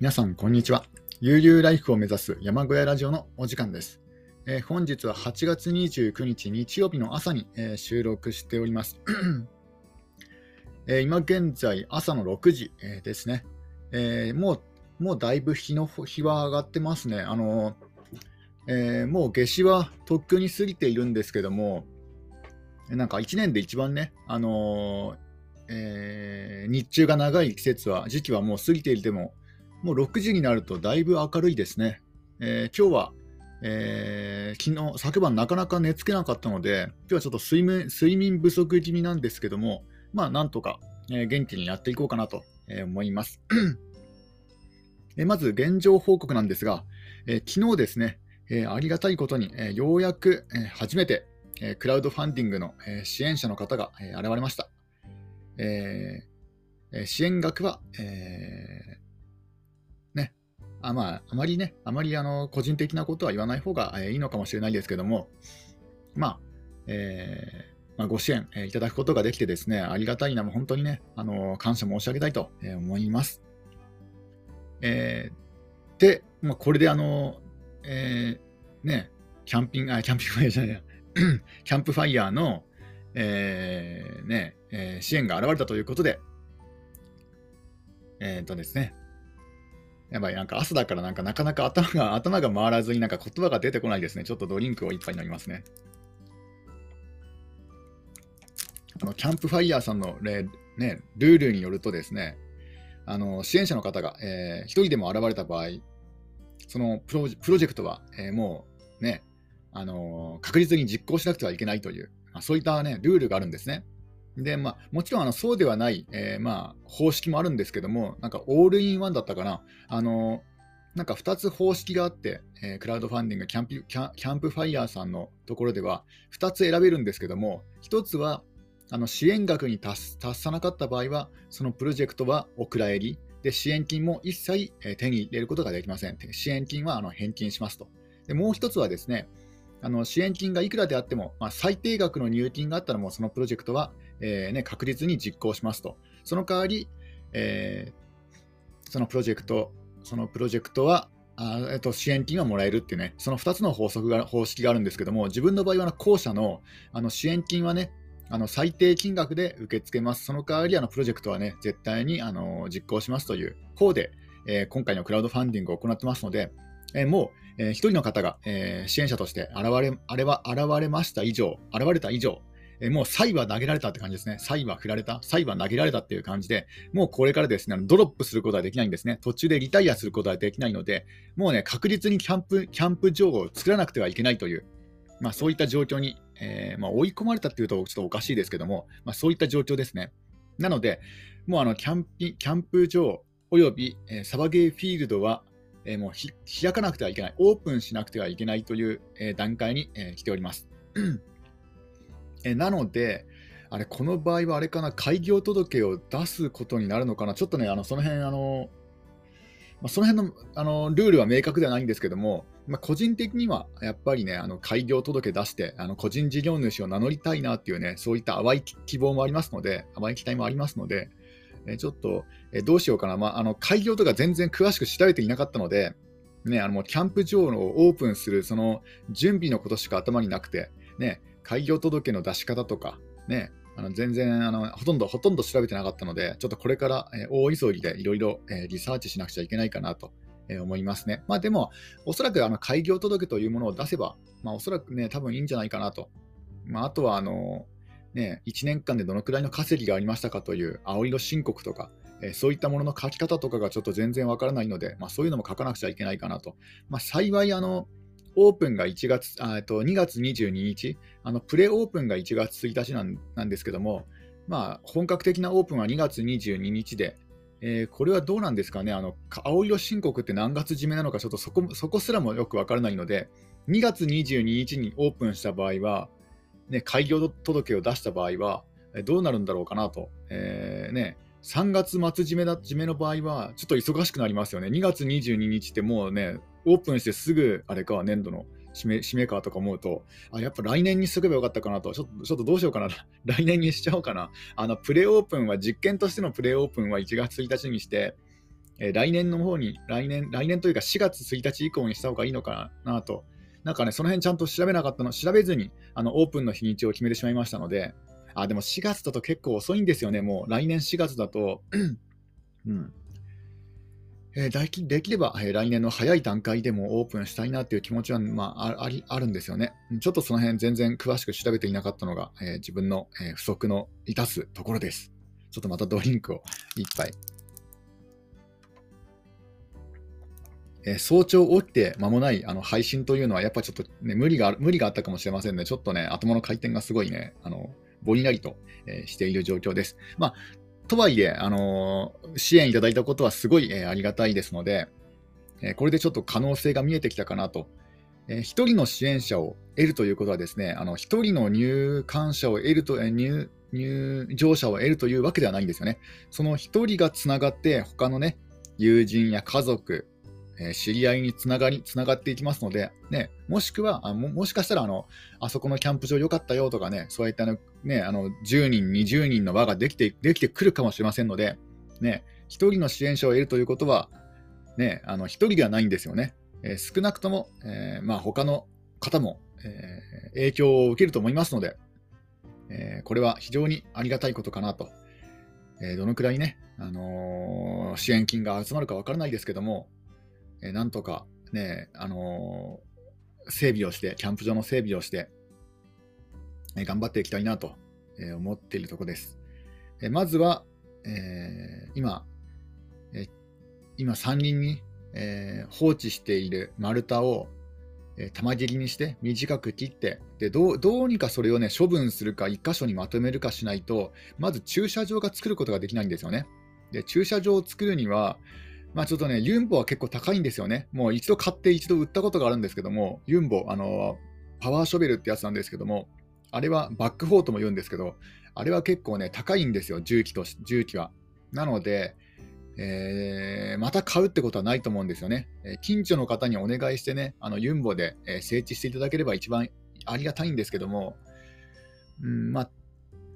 皆さん、こんにちは。悠々ライフを目指す山小屋ラジオのお時間です。えー、本日は8月29日日曜日の朝に、えー、収録しております。えー、今現在朝の6時、えですね、えもう、もうだいぶ日の日は上がってますね。あのえもう夏至はとっくに過ぎているんですけども、なんか1年で一番ね、あのえ日中が長い季節は、時期はもう過ぎていても、もう6時になるとだいぶ明るいですね。えー、今日は、えー、昨日、昨晩なかなか寝つけなかったので、今日はちょっと睡眠睡眠不足気味なんですけども、まあなんとか、えー、元気にやっていこうかなと思います。えまず現状報告なんですが、え昨日ですね、えありがたいことに、えようやく、え初めて、えクラウドファンディングの、え支援者の方が、え現れました。え支援額は、えあまあ、あまりね、あまりあの個人的なことは言わない方がいいのかもしれないですけども、まあ、えー、まあ、ご支援いただくことができてですね、ありがたいな、も本当にね、あの感謝申し上げたいと思います。えー、で、まあ、これであの、えー、ね、キャンピング、あ、キャンピングファイヤーじゃない、キャンプファイヤーの、えー、ね、えー、支援が現れたということで、えっ、ー、とですね、やばい、なんか朝だからなんかなかなか頭が頭が回らずになんか言葉が出てこないですね。ちょっとドリンクを一杯飲みますね。あのキャンプファイヤーさんのね、ルールによるとですね、あの支援者の方が、えー、1人でも現れた場合、そのプロプロジェクトは、えー、もうね、あのー、確実に実行しなくてはいけないという、まあ、そういった、ね、ルールがあるんですね。で、まあ、もちろんあのそうではない、えー、まあ、方式もあるんですけども、なんかオールインワンだったかな、あのなんか2つ方式があって、えー、クラウドファンディングキャンプキャ、キャンプファイヤーさんのところでは、2つ選べるんですけども、1つはあの支援額に達さなかった場合は、そのプロジェクトはお蔵入り、で支援金も一切、えー、手に入れることができません。支援金はあの返金しますと。でもう1つはですね、あの支援金がいくらであっても、まあ、最低額の入金があったらもうそのプロジェクトはえーね、確実に実行しますと。その代わり、えー、そのプロジェクト、そのプロジェクトは、あえっと、支援金がもらえるっていうね、その2つの法則が方式があるんですけども、自分の場合は後者のあの支援金はね、あの最低金額で受け付けます。その代わり、あのプロジェクトはね、絶対にあの実行しますという方で、えー、今回のクラウドファンディングを行ってますので、えー、もう、えー、1人の方が、え、支援者として現れあれは現れました以上、現れた以上、えもうサイは投げられたって感じですね。サイは振られた、サイは投げられたっていう感じで、もうこれからですね、ドロップすることはできないんですね。途中でリタイアすることはできないので、もうね、確実にキャンプ、キャンプ場を作らなくてはいけないという、まあそういった状況に、えー、まあ、追い込まれたっていうとちょっとおかしいですけども、まあそういった状況ですね。なので、もうあのキャンピキャンプ場および、えー、サバゲーフィールドは、えー、もう開かなくてはいけない、オープンしなくてはいけないという、え段階に、え来ております。えなので、あれ、この場合はあれかな、開業届を出すことになるのかな、ちょっとね、あのその辺あの、まあ、その辺のあのルールは明確ではないんですけども、まあ、個人的にはやっぱりね、あの開業届出して、あの個人事業主を名乗りたいなっていうね、そういった淡い希望もありますので、淡い期待もありますので、えちょっと、えどうしようかな、まあ、あの開業とか全然詳しく調べていなかったので、ね、あのもうキャンプ場をオープンするその準備のことしか頭になくて、ね、開業届の出し方とか、ね、あの全然あのほとんどほとんど調べてなかったので、ちょっとこれから、大急ぎでいろいろリサーチしなくちゃいけないかなと、思いますね。まあでも、おそらくあの開業届というものを出せば、まあ、おそらくね、多分いいんじゃないかなと。まあ、あとはあの、ね、1年間でどのくらいの稼ぎがありましたかという青色申告とか、そういったものの書き方とかがちょっと全然わからないので、まあ、そういうのも書かなくちゃいけないかなと。まあ、幸いあの、オープンが1月あと2月22日、あのプレオープンが1月1日なんなんですけども、まあ、本格的なオープンは2月22日で、えー、これはどうなんですかね、あの青色申告って何月締めなのか、ちょっとそこそこすらもよくわからないので、2月22日にオープンした場合は、ね、開業届を出した場合は、どうなるんだろうかなと。えーね、3月末締めだ締めの場合は、ちょっと忙しくなりますよね。2月22日ってもうね、オープンしてすぐ、あれか、年度の締め締めかとか思うと、あ、やっぱ来年にしとけばよかったかなと、ちょっとちょっとどうしようかな、来年にしちゃおうかな。あの、プレオープンは、実験としてのプレオープンは1月1日にして、来年の方に、来年、来年というか4月1日以降にした方がいいのかなと、なんかね、その辺ちゃんと調べなかったの、調べずにあのオープンの日にちを決めてしまいましたので、あ、でも4月だと結構遅いんですよね、もう。来年4月だと、うん。えー、できれば、えー、来年の早い段階でもオープンしたいなという気持ちは、まあ、ありあるんですよね。ちょっとその辺全然詳しく調べていなかったのが、えー、自分の、え不足のいたすところです。ちょっとまたドリンクを一杯。え早朝起きて間もないあの配信というのは、やっぱちょっと、ね、無理が無理があったかもしれませんね。ちょっとね、頭の回転がすごいね、あのぼんやりと、えしている状況です。まあ、とはいえ、あの支援いただいたことはすごい、えありがたいですので、えこれでちょっと可能性が見えてきたかなと。え、1人の支援者を得るということはですね、あの1人の入館者を得ると、え入入場者を得るというわけではないんですよね。その1人がつながって、他のね、友人や家族、え知り合いにつながり、つながっていきますので、ね、もしくは、あももしかしたらあの、あそこのキャンプ場良かったよとかね、そういったの、ね、あの10人、20人の輪ができてできてくるかもしれませんので、ね、1人の支援者を得るということは、ね、あの1人ではないんですよね。えー、少なくとも、えーまあ、他の方も、えー、影響を受けると思いますので、えー、これは非常にありがたいことかなと。えー、どのくらいね、あのー、支援金が集まるかわからないですけども、えなんとかね、あの整備をして、キャンプ場の整備をして、頑張っていきたいなと、え思っているところです。えまずは、え今、え今3人に、え放置している丸太を、え玉切りにして短く切ってでどうどうにかそれを、ね、処分するか1箇所にまとめるかしないとまず駐車場が作ることができないんですよね。で駐車場を作るにはまあちょっとね、ユンボは結構高いんですよね。もう一度買って一度売ったことがあるんですけども、ユンボ、あの、パワーショベルってやつなんですけども、あれはバックフォーとも言うんですけど、あれは結構ね、高いんですよ、重機と、重機は。なので、えー、また買うってことはないと思うんですよね。えー、近所の方にお願いしてね、あのユンボで、えー、整地していただければ一番ありがたいんですけども、うんまあ、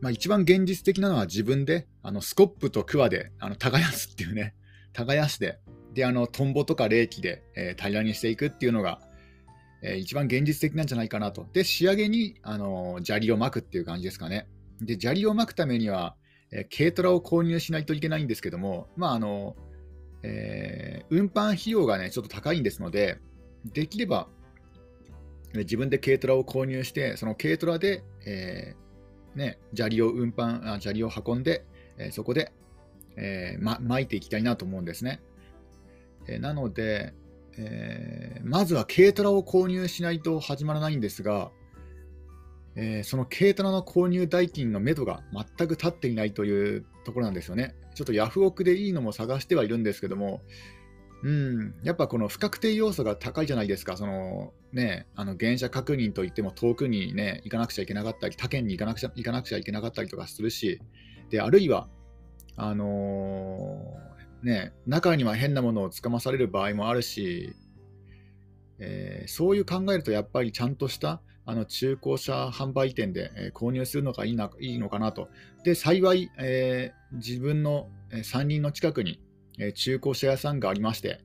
まあ、一番現実的なのは自分であのスコップとクワであの耕すっていうね、耕して、で、あの、トンボとか冷気で、えー、平らにしていくっていうのが、えー、一番現実的なんじゃないかなと。で、仕上げに、あの、砂利を巻くっていう感じですかね。で、砂利を巻くためには、え、軽トラを購入しないといけないんですけども、まあ、あの、えー、運搬費用がね、ちょっと高いんですので、できれば、自分で軽トラを購入して、その軽トラで、えーね、砂利を運搬、あ砂利を運んで、えー、そこでえー、ま、巻いていきたいなと思うんですね。え、なので、えー、まずは軽トラを購入しないと始まらないんですが、えー、その軽トラの購入代金のめどが全く立っていないというところなんですよね。ちょっとヤフオクでいいのも探してはいるんですけども、うん、やっぱこの不確定要素が高いじゃないですか、そのね、あの原車確認といっても遠くに、ね、行かなくちゃいけなかったり、他県に行かなくちゃ行かなくちゃいけなかったりとかするし、であるいはあの、ね、中には変なものをつかまされる場合もあるし、えー、そういう考えるとやっぱりちゃんとしたあの中古車販売店で、え、購入するのがいいないいのかなと。で、幸い、えー、自分の、え3人の近くに、え中古車屋さんがありまして、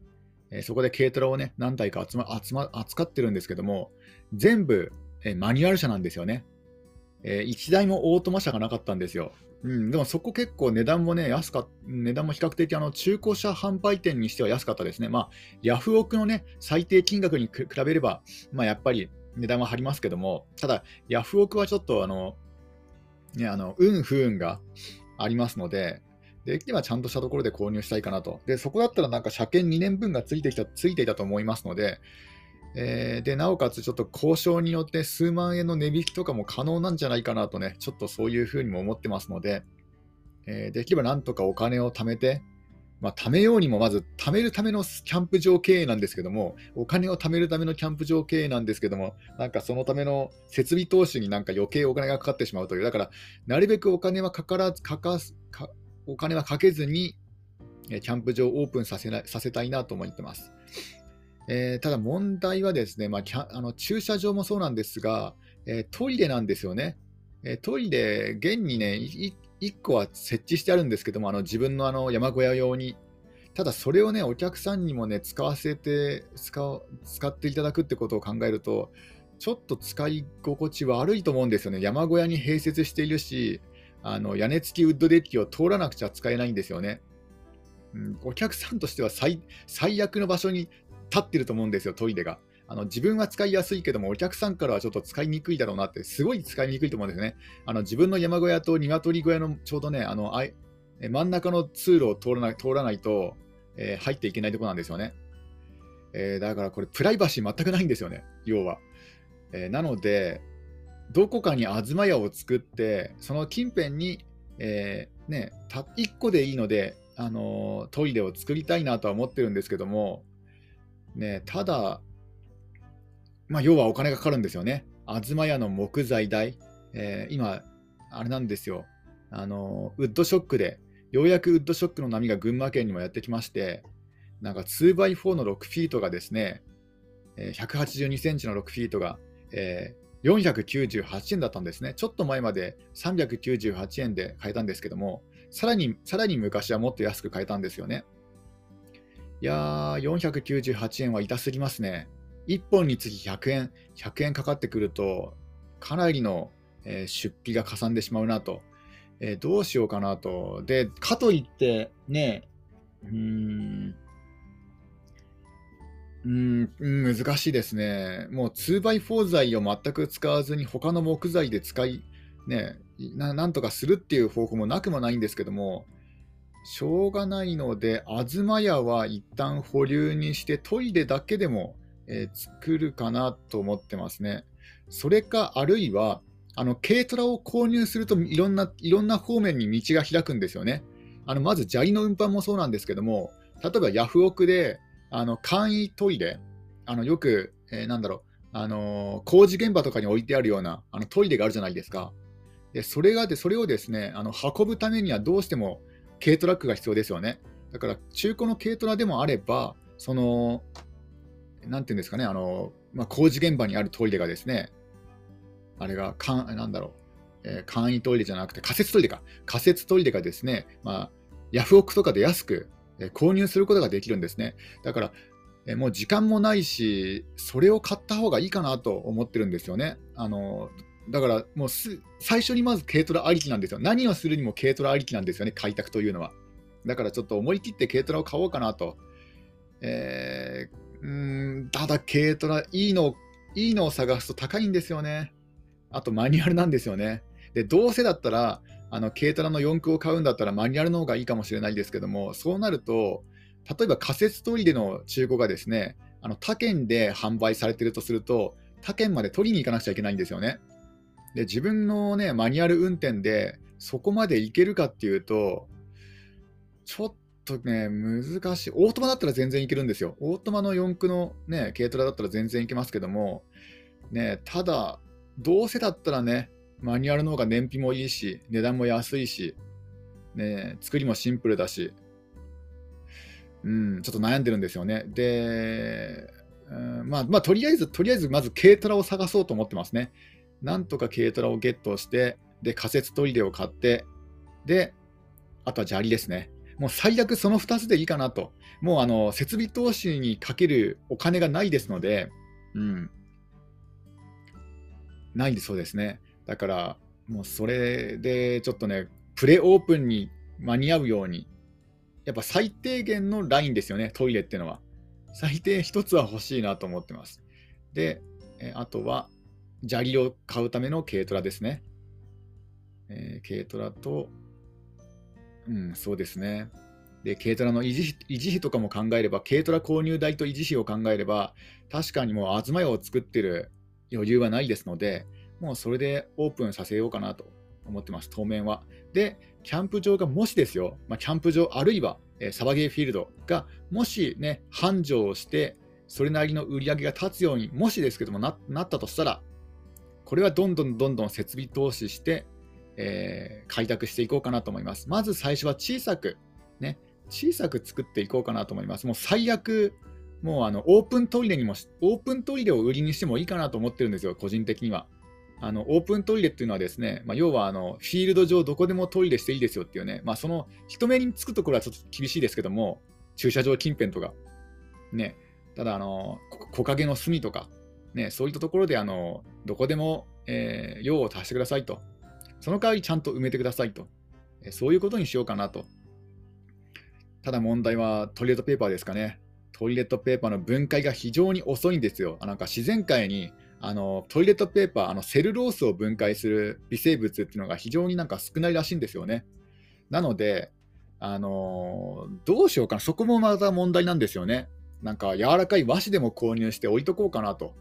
えそこで軽トラをね、何台か集ま集ま扱ってるんですけども、全部、えマニュアル車なんですよね。え1台もオートマ車がなかったんですよ。うん、でもそこ結構値段もね、安か値段も比較的あの中古車販売店にしては安かったですね。まあ、ヤフオクのね、最低金額に比べれば、まあ、やっぱり値段は張りますけども、ただ、ヤフオクはちょっとあの、ね、あの運不運がありますので、できればちゃんとしたところで購入したいかなと。で、そこだったらなんか車検2年分がついてきたついていたと思いますので、えー、でなおかつちょっと交渉によって数万円の値引きとかも可能なんじゃないかなとね、ちょっとそういうふうにも思ってますので、えー、できればなんとかお金を貯めて、まあ、貯めようにもまず貯めるためのキャンプ場経営なんですけども、お金を貯めるためのキャンプ場経営なんですけども、なんかそのための設備投資になんか余計お金がかかってしまうという、だからなるべくお金はかからず、かかかお金はかけずに、キャンプ場をオープンさせなさせたいなと思ってます。えー、ただ問題はですね、まあ、あの駐車場もそうなんですが、えー、トイレなんですよね。えー、トイレ、現にね、1個は設置してあるんですけども、あの自分のあの山小屋用に。ただそれをね、お客さんにもね、使わせて使、使っていただくってことを考えると、ちょっと使い心地悪いと思うんですよね。山小屋に併設しているし、あの屋根付きウッドデッキを通らなくちゃ使えないんですよね。うん、お客さんとしては最最悪の場所に立ってると思うんですよ、トイレが。あの自分は使いやすいけども、お客さんからはちょっと使いにくいだろうなって、すごい使いにくいと思うんですね。あの自分の山小屋と鶏小屋のちょうどね、あのあい真ん中の通路を通らない通らないと、えー、入っていけないとこなんですよね。えー、だからこれ、プライバシー全くないんですよね、要は。えー、なので、どこかに東屋を作って、その近辺に、えー、ね、た1個でいいので、あのトイレを作りたいなとは思ってるんですけども、ね、ただ、まあ、要はお金がかかるんですよね。東屋の木材代、えー、今、あれなんですよ、あのウッドショックで、ようやくウッドショックの波が群馬県にもやってきまして、なんか 2x4 の6フィートがですね、182センチの6フィートが、えー、498円だったんですね。ちょっと前まで398円で買えたんですけども、さらにさらに昔はもっと安く買えたんですよね。いやー、498円は痛すぎますね。1本につき100円、100円かかってくると、かなりの、えー、出費がかさんでしまうなと、えー、どうしようかなと。で、かといって、ね、うーん、うん難しいですね。もう 2x4 材を全く使わずに他の木材で使い、ねな、なんとかするっていう方法もなくもないんですけども、しょうがないので、東屋は一旦保留にしてトイレだけでもえー、作るかなと思ってますね。それか、あるいは、あの軽トラを購入するといろんないろんな方面に道が開くんですよね。あのまず砂利の運搬もそうなんですけども、例えばヤフオクであの簡易トイレ、あのよく、えー、なんだろう、あのー、工事現場とかに置いてあるようなあのトイレがあるじゃないですか。でそれがでそれをですねあの運ぶためにはどうしても軽トラックが必要ですよね。だから中古の軽トラでもあれば、そのなんていうんですかね、あの、まあ、工事現場にあるトイレがですね、あれが、かんなんだろう、えー、簡易トイレじゃなくて仮設トイレか、仮設トイレがですね、まあ、ヤフオクとかで安く、えー、購入することができるんですね。だから、えー、もう時間もないし、それを買った方がいいかなと思ってるんですよね。あのだからもうす最初にまず軽トラありきなんですよ。何をするにも軽トラありきなんですよね、開拓というのは。だからちょっと思い切って軽トラを買おうかなと。えー、ただ軽トラ、いいの、いいのを探すと高いんですよね。あとマニュアルなんですよね。で、どうせだったら、あの軽トラの四駆を買うんだったらマニュアルの方がいいかもしれないですけども、そうなると、例えば仮設トイレの中古がですね、あの他県で販売されてるとすると、他県まで取りに行かなくちゃいけないんですよね。で自分の、ね、マニュアル運転でそこまで行けるかっていうと、ちょっとね、難しい。オートマだったら全然いけるんですよ。オートマの四駆のね、軽トラだったら全然いけますけども、ね、ただ、どうせだったらね、マニュアルの方が燃費もいいし、値段も安いし、ね、作りもシンプルだし、うん、ちょっと悩んでるんですよね。で、うん、まあ、まあ、とりあえず、とりあえず、まず軽トラを探そうと思ってますね。なんとか軽トラをゲットして、で、仮設トイレを買って、で、あとは砂利ですね。もう最悪その2つでいいかなと。もうあの設備投資にかけるお金がないですので、うん。ないそうですね。だから、もうそれでちょっとね、プレオープンに間に合うように、やっぱ最低限のラインですよね、トイレっていうのは。最低1つは欲しいなと思ってます。で、えあとは、砂利を買うための軽トラですね。えー、軽トラと、うん、そうですね。で、軽トラの維持維持費とかも考えれば、軽トラ購入代と維持費を考えれば、確かにもう東屋を作ってる余裕はないですので、もうそれでオープンさせようかなと思ってます、当面は。で、キャンプ場がもしですよ、まあ、キャンプ場あるいは、えー、サバゲーフィールドがもしね、繁盛をして、それなりの売り上げが立つように、もしですけどもななったとしたら、これはどんどんどんどん設備投資して、えー、開拓していこうかなと思います。まず最初は小さく、ね、小さく作っていこうかなと思います。もう最悪、もうあのオープントイレにも、オープントイレを売りにしてもいいかなと思ってるんですよ、個人的には。あのオープントイレっていうのはですね、まあ、要はあのフィールド上どこでもトイレしていいですよっていうね、まあ、その人目につくところはちょっと厳しいですけども、駐車場近辺とか、ね、ただあの、木陰の隅とか、ね、そういったところであのどこでも、えー、用を足してくださいと、その代わりちゃんと埋めてくださいと、えそういうことにしようかなと。ただ問題はトイレットペーパーですかね。トイレットペーパーの分解が非常に遅いんですよ。なんか自然界にあのトイレットペーパー、あのセルロースを分解する微生物っていうのが非常になんか少ないらしいんですよね。なので、あのどうしようかな、そこもまた問題なんですよね。なんか柔らかい和紙でも購入して置いとこうかなと。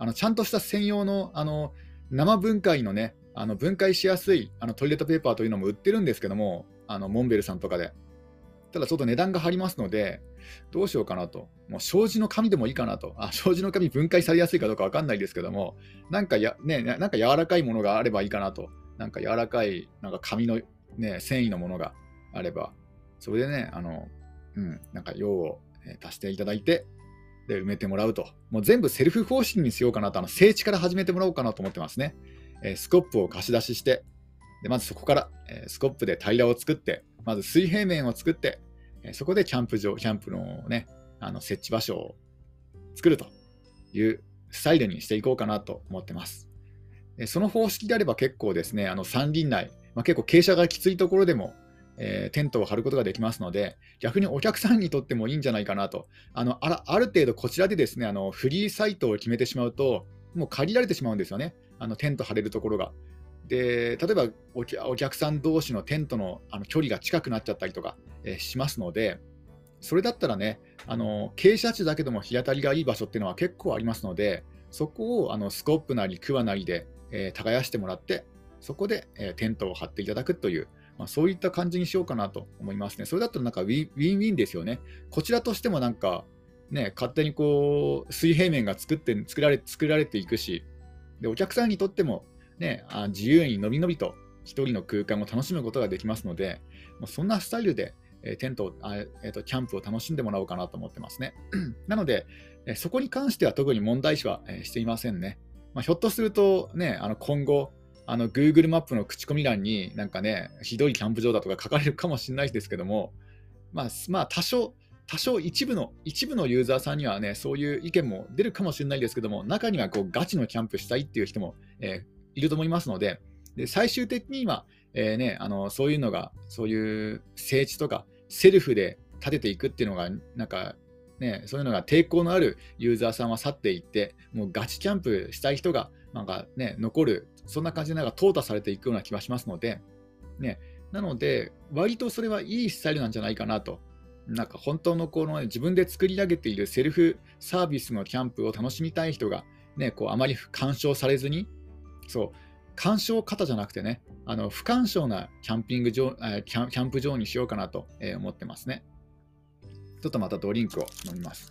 あのちゃんとした専用のあの生分解のね、あの分解しやすいあのトイレットペーパーというのも売ってるんですけども、あのモンベルさんとかで。ただちょっと値段が張りますので、どうしようかなと。もう障子の紙でもいいかなと。あ、障子の紙分解されやすいかどうかわかんないですけども、なんかや、ね、なんか柔らかいものがあればいいかなと。なんか柔らかい、なんか紙のね、繊維のものがあれば、それでね、あの、うん、なんか用を足していただいて、で、埋めてもらうと。もう全部セルフ方式にしようかなと、あの、整地から始めてもらおうかなと思ってますね。えー、スコップを貸し出しして、でまずそこから、えー、スコップで平らを作って、まず水平面を作って、えー、そこでキャンプ場、キャンプのね、あの設置場所を作るというスタイルにしていこうかなと思ってます。えその方式であれば結構ですね、あの山林内、まあ、結構傾斜がきついところでも、えー、テントを張ることができますので、逆にお客さんにとってもいいんじゃないかなと。あのあある程度こちらでですね、あのフリーサイトを決めてしまうと、もう借りられてしまうんですよね、あのテント張れるところが。で例えばお客さん同士のテントのあの距離が近くなっちゃったりとか、えー、しますので、それだったらね、あの傾斜地だけでも日当たりがいい場所っていうのは結構ありますので、そこをあのスコップなりクワなりで、えー、耕してもらって、そこで、えー、テントを張っていただくという、まあ、そういった感じにしようかなと思いますね。それだったらなんかウィンウィンですよね。こちらとしてもなんか、ね、勝手にこう水平面が作って作られ作られていくしで、お客さんにとっても、ね、あ自由にのびのびと一人の空間を楽しむことができますので、もうそんなスタイルで、えテントあ、えーと、キャンプを楽しんでもらおうかなと思ってますね。なので、えそこに関しては特に問題視は、えしていませんね。まあ、ひょっとすると、ね、あの今後、あの Google マップの口コミ欄になんかね、ひどいキャンプ場だとか書かれるかもしれないですけども、まあ、まあ、多少、多少一部の、一部のユーザーさんにはね、そういう意見も出るかもしれないですけども、中にはこうガチのキャンプしたいっていう人も、えー、いると思いますので、で最終的には、えーね、あのそういうのが、そういう整地とか、セルフで立てていくっていうのが、なんか、ね、そういうのが抵抗のあるユーザーさんは去っていって、もうガチキャンプしたい人がなんか、ね、残るそんな感じでなんか淘汰されていくような気はしますので、ね、なので、割とそれはいいスタイルなんじゃないかなと。なんか本当のこの、ね、自分で作り上げているセルフサービスのキャンプを楽しみたい人が、ね、こうあまり干渉されずに、そう、干渉型じゃなくてね、あの不干渉なキャンピング場キャンキャンプ場にしようかなと思ってますね。ちょっとまたドリンクを飲みます。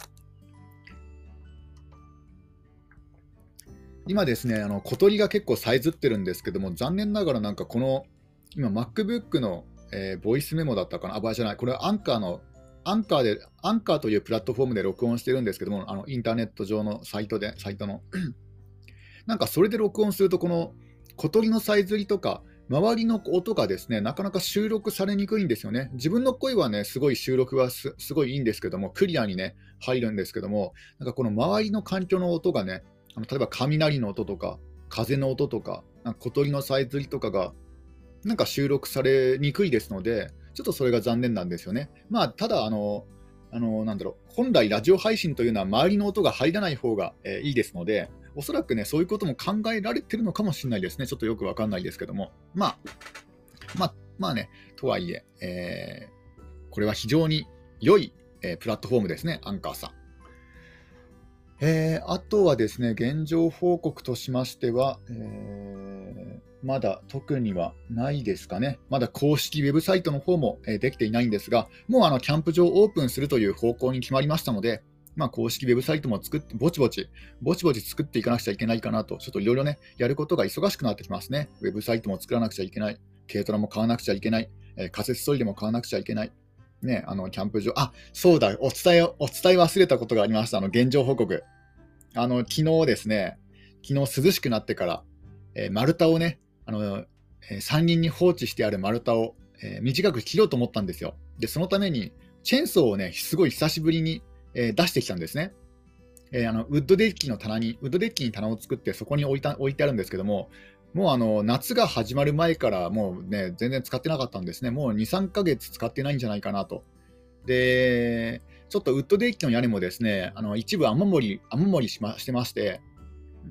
今ですね、あの小鳥が結構さえずってるんですけども、残念ながらなんかこの、今 MacBook の、えー、ボイスメモだったかな、あ、場合じゃない、これはアンカーの、アンカーで、アンカーというプラットフォームで録音してるんですけども、あのインターネット上のサイトで、サイトの。なんかそれで録音すると、この小鳥のさえずりとか、周りの音がですね、なかなか収録されにくいんですよね。自分の声はね、すごい収録はすごいいいんですけども、クリアにね、入るんですけども、なんかこの周りの環境の音がね、あの例えば雷の音とか、風の音とか、なんか小鳥のさえずりとかが、なんか収録されにくいですので、ちょっとそれが残念なんですよね。まあ、ただ、あの、あのなんだろう、本来ラジオ配信というのは周りの音が入らない方が、えー、いいですので、おそらくね、そういうことも考えられてるのかもしれないですね。ちょっとよくわかんないですけども。まあ、まあ、まあね、とはいえ、えー、これは非常に良い、えー、プラットフォームですね、アンカーさん。えー、あとはですね、現状報告としましては、えー、まだ特にはないですかね。まだ公式ウェブサイトの方も、えー、できていないんですが、もうあのキャンプ場オープンするという方向に決まりましたので、まあ、公式ウェブサイトも作って、ぼちぼち、ぼちぼち作っていかなくちゃいけないかなと、ちょっといろいろね、やることが忙しくなってきますね。ウェブサイトも作らなくちゃいけない、軽トラも買わなくちゃいけない、えー、仮設トイレも買わなくちゃいけない。ね、あの、キャンプ場、あ、そうだ、お伝え、お伝え忘れたことがありました。あの、現状報告。あの、昨日ですね、昨日涼しくなってから、えー、丸太をね、あの、え、山林に放置してある丸太を、えー、短く切ろうと思ったんですよ。で、そのために、チェーンソーをね、すごい久しぶりに、えー、出してきたんですね。えー、あのウッドデッキの棚に、ウッドデッキに棚を作って、そこに置いた置いてあるんですけども、もうあの夏が始まる前からもうね、全然使ってなかったんですね。もう2、3ヶ月使ってないんじゃないかなと。で、ちょっとウッドデッキの屋根もですね、あの一部雨漏り雨漏りしましてまして、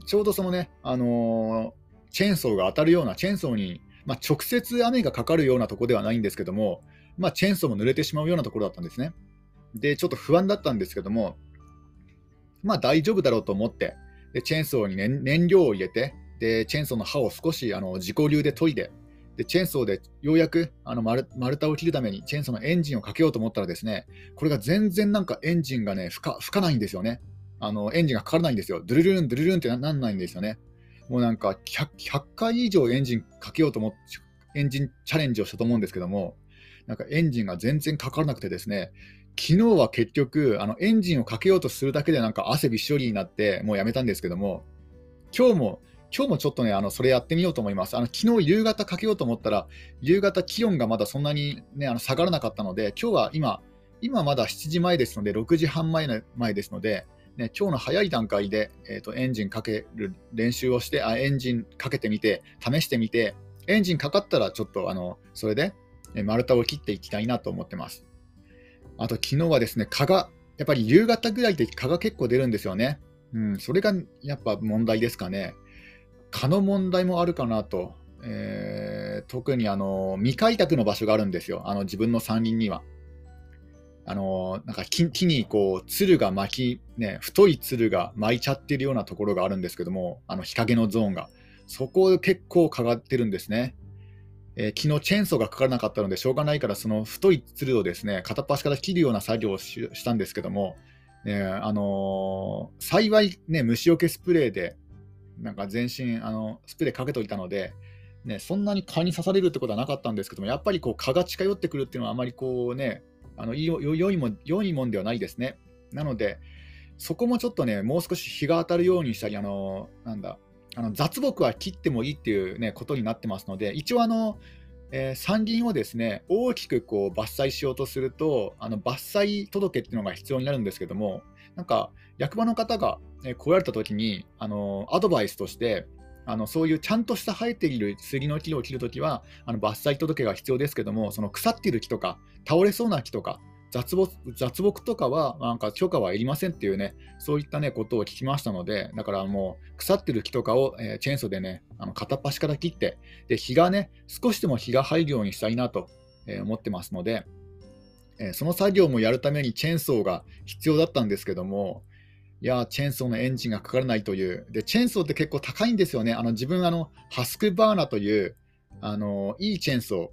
ちょうどそのね、あの、チェーンソーが当たるような、チェーンソーに、まあ、直接雨がかかるようなところではないんですけども、まあ、チェーンソーも濡れてしまうようなところだったんですね。で、ちょっと不安だったんですけども、まあ大丈夫だろうと思って、でチェーンソーに燃燃料を入れて、でチェーンソーの刃を少しあの自己流で研いで、でチェーンソーでようやくあの丸丸太を切るためにチェーンソーのエンジンをかけようと思ったらですね、これが全然なんかエンジンがね、吹か吹かないんですよね。あのエンジンがかからないんですよ。ドゥルルン、ドゥルルンってななんないんですよね。もうなんか 100, 100回以上エンジンかけようと思って、エンジンチャレンジをしたと思うんですけども、なんかエンジンが全然かからなくてですね、昨日は結局、あのエンジンをかけようとするだけでなんか汗びっしょりになって、もうやめたんですけども、今日も、今日もちょっとね、あのそれやってみようと思います。あの昨日夕方かけようと思ったら、夕方気温がまだそんなに、ね、あの下がらなかったので、今日は今、今まだ7時前ですので、6時半前前ですので、ね、今日の早い段階で、えーと、エンジンかける練習をしてあ、エンジンかけてみて、試してみて、エンジンかかったらちょっとあのそれで丸太を切っていきたいなと思ってます。あと昨日はですね、蚊が、やっぱり夕方ぐらいで蚊が結構出るんですよね。うん、それがやっぱ問題ですかね。蚊の問題もあるかなと。えー、特にあの未開拓の場所があるんですよ、あの自分の山林には。あのなんか木にこう鶴が巻き、ね、太い鶴が巻いちゃってるようなところがあるんですけども、あの日陰のゾーンが。そこ結構かかってるんですね。えー、昨日チェーンソーがかからなかったのでしょうがないからその太い鶴をですね片っ端から切るような作業をしたんですけども、ねあのー、幸い、ね、虫除けスプレーでなんか全身あのスプレーかけといたので、ね、そんなに蚊に刺されるってことはなかったんですけどもやっぱりこう蚊が近寄ってくるっていうのはあまりこうねあの良いも良いもんではないですね。なのでそこもちょっとねもう少し日が当たるようにしたりあのなんだあの雑木は切ってもいいっていう、ね、ことになってますので、一応あの、えー、山林をですね大きくこう伐採しようとすると、あの伐採届っていうのが必要になるんですけども、なんか役場の方が、えー、来られたときにあの、アドバイスとして、あのそういうちゃんとした生えている杉の木を切るときはあの伐採届が必要ですけども、その腐っている木とか、倒れそうな木とか、雑木雑木とかはなんか許可はいりませんっていうね、そういったねことを聞きましたので、だからもう腐ってる木とかを、えー、チェーンソーでね、あの片っ端から切って、で日がね、少しでも日が入るようにしたいなと、えー、思ってますので、えー、その作業もやるためにチェーンソーが必要だったんですけども、いやチェーンソーのエンジンがかからないという、でチェーンソーって結構高いんですよね、あの自分あの、ハスクバーナというあのいいチェーンソ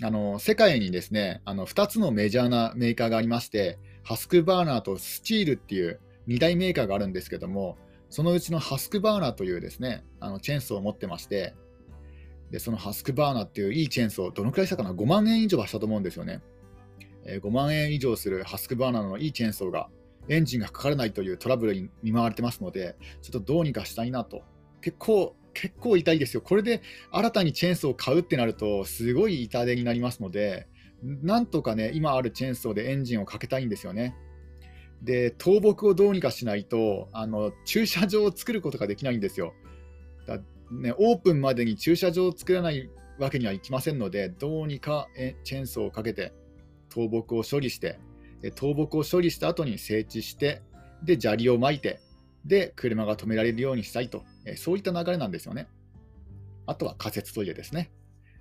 ー、あの世界にですねあの2つのメジャーなメーカーがありまして、ハスクバーナーとスチールっていう2大メーカーがあるんですけども、そのうちのハスクバーナーというですねあのチェーンソーを持ってまして、でそのハスクバーナーっていういいチェーンソー、どのくらいしたかな、5万円以上はしたと思うんですよね。えー、5万円以上するハスクバーナーのいいチェーンソーがエンジンがかからないというトラブルに見舞われてますので、ちょっとどうにかしたいなと。結構結構痛いですよ。これで新たにチェーンソーを買うってなると、すごい痛手になりますので、なんとかね、今あるチェーンソーでエンジンをかけたいんですよね。で、倒木をどうにかしないと、あの駐車場を作ることができないんですよ。だね、オープンまでに駐車場を作らないわけにはいきませんので、どうにかチェーンソーをかけて、倒木を処理して、倒木を処理した後に整地して、で、砂利をまいて、で、車が止められるようにしたいとそういった流れなんですよね。あとは仮設トイレですね。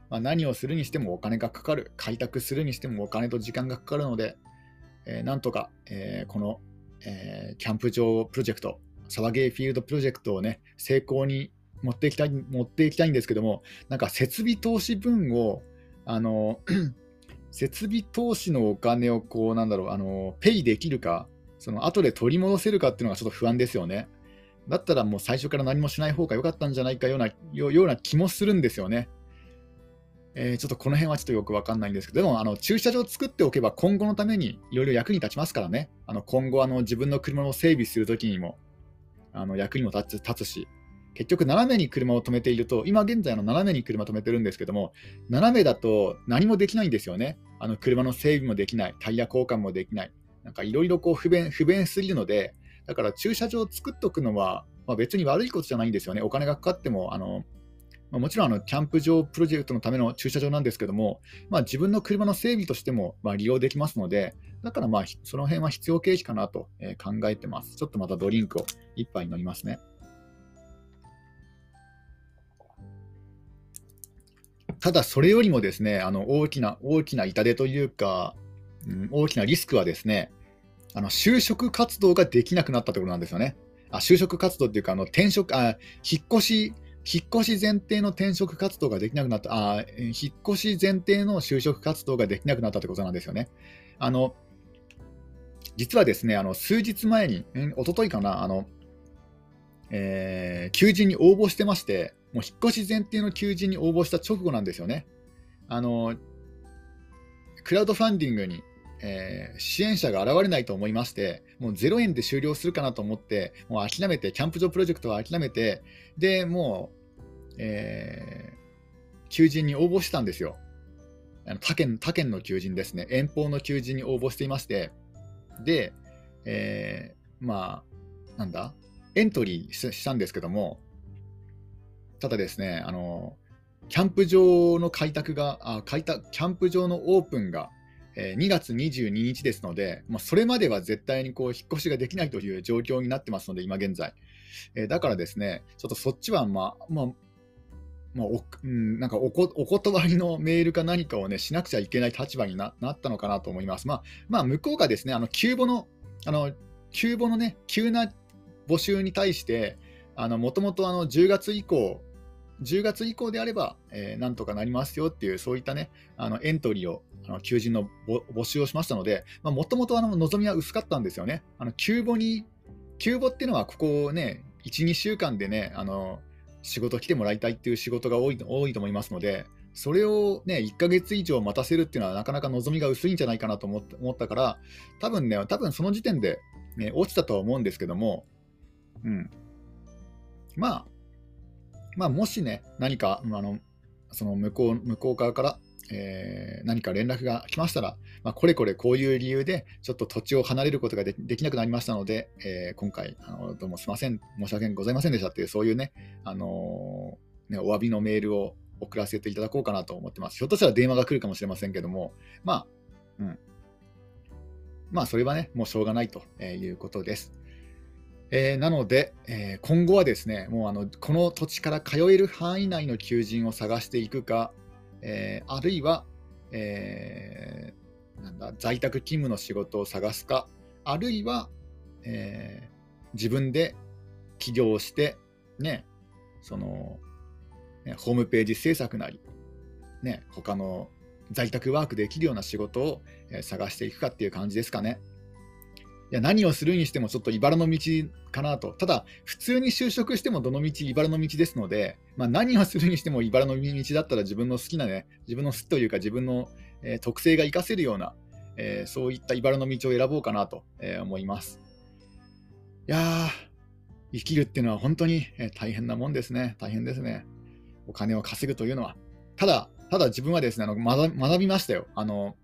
まあ、何をするにしてもお金がかかる、開拓するにしてもお金と時間がかかるので、えー、なんとか、えー、この、えー、キャンプ場プロジェクト、サワゲーフィールドプロジェクトをね、成功に持っていきたい持っていきたいんですけども、なんか設備投資分を、あの設備投資のお金をこう、なんだろう、あのペイできるか、その後で取り戻せるかっていうのがちょっと不安ですよね。だったらもう最初から何もしない方が良かったんじゃないかようなような気もするんですよね。えー、ちょっとこの辺はちょっとよく分かんないんですけど、でもあの駐車場を作っておけば今後のためにいろいろ役に立ちますからね、あの今後あの自分の車を整備するときにもあの役にも立つ立つし、結局斜めに車を止めていると、今現在の斜めに車止めてるんですけども、斜めだと何もできないんですよね。あの車の整備もできない、タイヤ交換もできない、なんかいろいろ不便不便すぎるので、だから駐車場を作っておくのは、まあ、別に悪いことじゃないんですよね。お金がかかっても、あのまあ、もちろんあのキャンプ場プロジェクトのための駐車場なんですけども、まあ、自分の車の整備としてもま利用できますので、だからまあその辺は必要経費かなと考えてます。ちょっとまたドリンクを1杯飲みますね。ただ、それよりもですね、あの大きな大きな痛手というか、うん、大きなリスクはですね、あの就職活動ができなくなったところなんですよね。あ就職活動っていうか、あの転職あ、引っ越し、引っ越し前提の転職活動ができなくなったあ、引っ越し前提の就職活動ができなくなったってことなんですよね。あの実はですね、あの数日前に、おとといかな、あのえー、求人に応募してまして、もう引っ越し前提の求人に応募した直後なんですよね。あのクラウドファンディングに、えー、支援者が現れないと思いまして、もう0円で終了するかなと思って、もう諦めて、キャンプ場プロジェクトは諦めて、でもう、えー、求人に応募したんですよ。あの他県他県の求人ですね、遠方の求人に応募していまして、で、えー、まあ、なんだ、エントリーしたんですけども、ただですね、あのキャンプ場の開拓が、あ開拓キャンプ場のオープンが、えー、2月22日ですので、まあ、それまでは絶対にこう引っ越しができないという状況になってますので、今現在。えー、だからですね、ちょっとそっちは、まあ、まあ、まあおうん、なんかおこお断りのメールか何かをね、しなくちゃいけない立場になったのかなと思います。まあ、まあ、向こうがですね、あの、急募の、あの、急募のね、急な募集に対して、もともと10月以降、10月以降であれば、えー、なんとかなりますよっていう、そういったね、あのエントリーを、あの求人の募集をしましたので、もともと望みは薄かったんですよね。あの急募に、急募っていうのは、ここをね、1、2週間でね、あの仕事来てもらいたいっていう仕事が多い多いと思いますので、それをね、1ヶ月以上待たせるっていうのは、なかなか望みが薄いんじゃないかなと思ったから、多分ね、多分その時点で、ね、落ちたとは思うんですけども、うん。まあ、まあ、もしね、何か、あのその向こう向こう側から、えー、何か連絡が来ましたら、まあ、これこれこういう理由で、ちょっと土地を離れることができなくなりましたので、えー、今回あの、どうもすみません、申し訳ございませんでしたっていう、そういうね、あのー、ねお詫びのメールを送らせていただこうかなと思ってます。ひょっとしたら電話が来るかもしれませんけども、まあ、うん。まあ、それはね、もうしょうがないということです。えー、なので、えー、今後はですね、もうあのこの土地から通える範囲内の求人を探していくか、えー、あるいは、えなんだ在宅勤務の仕事を探すか、あるいは、え自分で起業して、ね、そのね、ホームページ制作なり、ね、他の在宅ワークできるような仕事を探していくかっていう感じですかね。や何をするにしてもちょっと茨の道かなと、ただ、普通に就職してもどの道茨の道ですので、まあ、何をするにしても茨の道だったら自分の好きなね、自分の好きというか自分の、えー、特性が活かせるような、えー、そういった茨の道を選ぼうかなと、えー、思います。いやー、生きるっていうのは本当に、え大変なもんですね。大変ですね。お金を稼ぐというのは。ただ、ただ自分はですね、あの学びましたよ。あの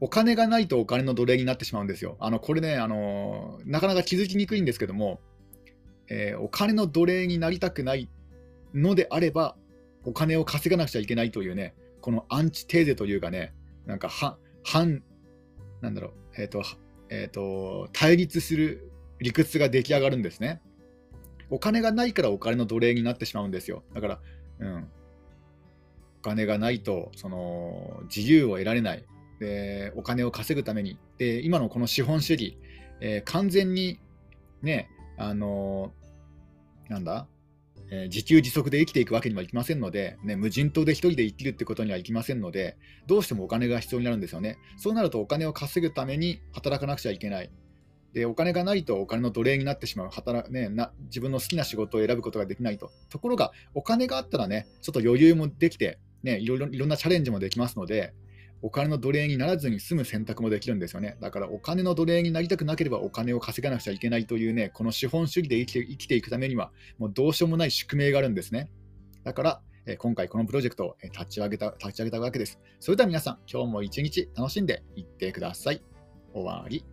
お金がないとお金の奴隷になってしまうんですよ。あのこれねあの、なかなか気づきにくいんですけども、えー、お金の奴隷になりたくないのであれば、お金を稼がなくちゃいけないというね、このアンチテーゼというかね、なんか反、なんだろう、えっ、ー、と、えっ、ー、と、対立する理屈が出来上がるんですね。お金がないからお金の奴隷になってしまうんですよ。だから、うん、お金がないとその自由を得られない、でお金を稼ぐために。で今のこの資本主義、えー、完全にねあのー、なんだ、えー、自給自足で生きていくわけにはいきませんので、ね、無人島で1人で生きるってことにはいきませんのでどうしてもお金が必要になるんですよね。そうなるとお金を稼ぐために働かなくちゃいけない。でお金がないとお金の奴隷になってしまう。働、ね、な自分の好きな仕事を選ぶことができないと。ところがお金があったらねちょっと余裕もできて、ね、いろいろいろんなチャレンジもできますのでお金の奴隷にならずに済む選択もできるんですよね。だからお金の奴隷になりたくなければお金を稼がなくちゃいけないというね、この資本主義で生きて生きていくためには、もうどうしようもない宿命があるんですね。だから、え今回このプロジェクトを立ち上げた立ち上げたわけです。それでは皆さん、今日も一日楽しんでいってください。終わり。